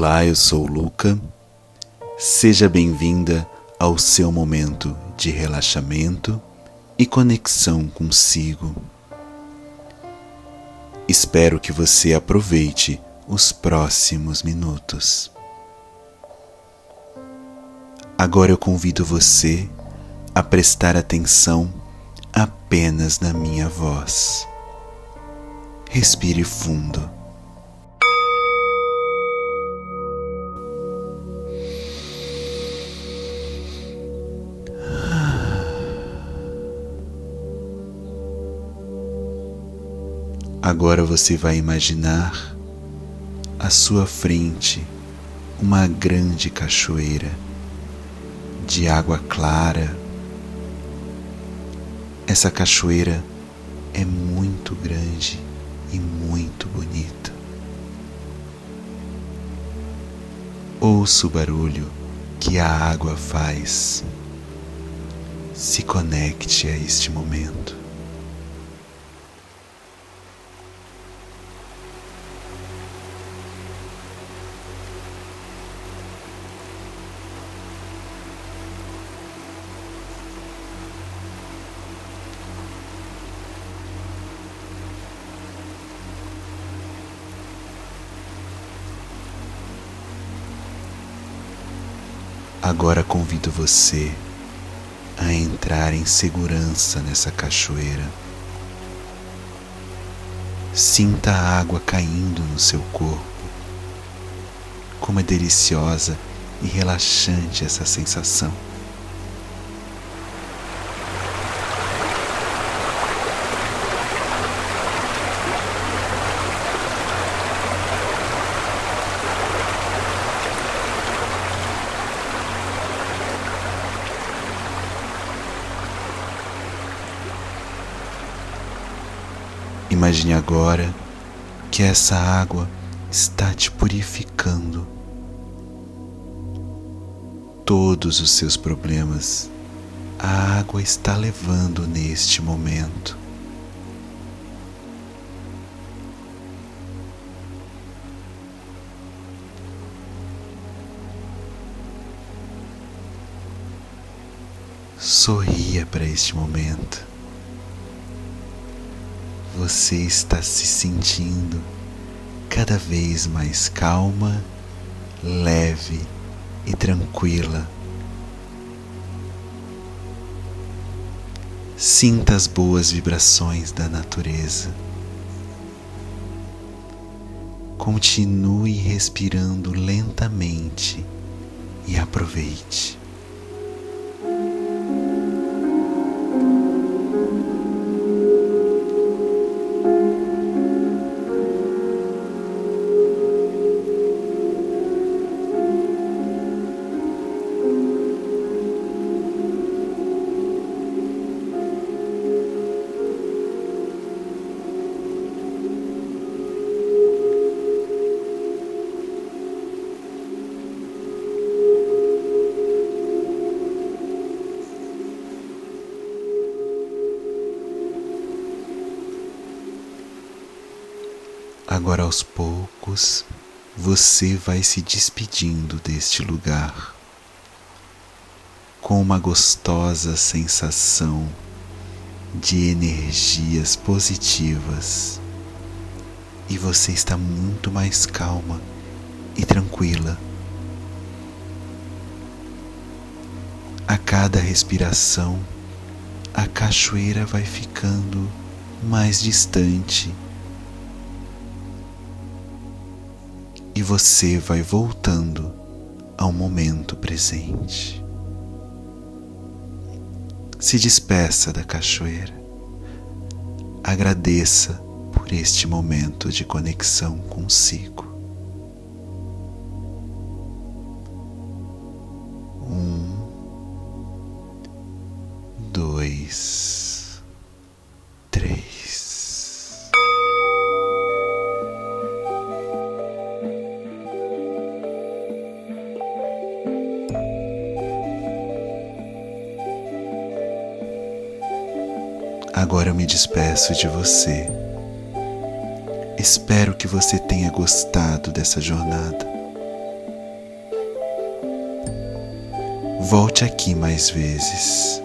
Olá, eu sou Luca. Seja bem-vinda ao seu momento de relaxamento e conexão consigo. Espero que você aproveite os próximos minutos. Agora eu convido você a prestar atenção apenas na minha voz. Respire fundo. Agora você vai imaginar à sua frente uma grande cachoeira de água clara. Essa cachoeira é muito grande e muito bonita. Ouça o barulho que a água faz. Se conecte a este momento. Agora convido você a entrar em segurança nessa cachoeira. Sinta a água caindo no seu corpo. Como é deliciosa e relaxante essa sensação. Imagine agora que essa água está te purificando. Todos os seus problemas a água está levando neste momento. Sorria para este momento você está se sentindo cada vez mais calma, leve e tranquila. Sinta as boas vibrações da natureza. Continue respirando lentamente e aproveite. Agora aos poucos você vai se despedindo deste lugar com uma gostosa sensação de energias positivas e você está muito mais calma e tranquila. A cada respiração, a cachoeira vai ficando mais distante e você vai voltando ao momento presente. Se despeça da cachoeira. Agradeça por este momento de conexão consigo. Um, dois. Agora eu me despeço de você. Espero que você tenha gostado dessa jornada. Volte aqui mais vezes.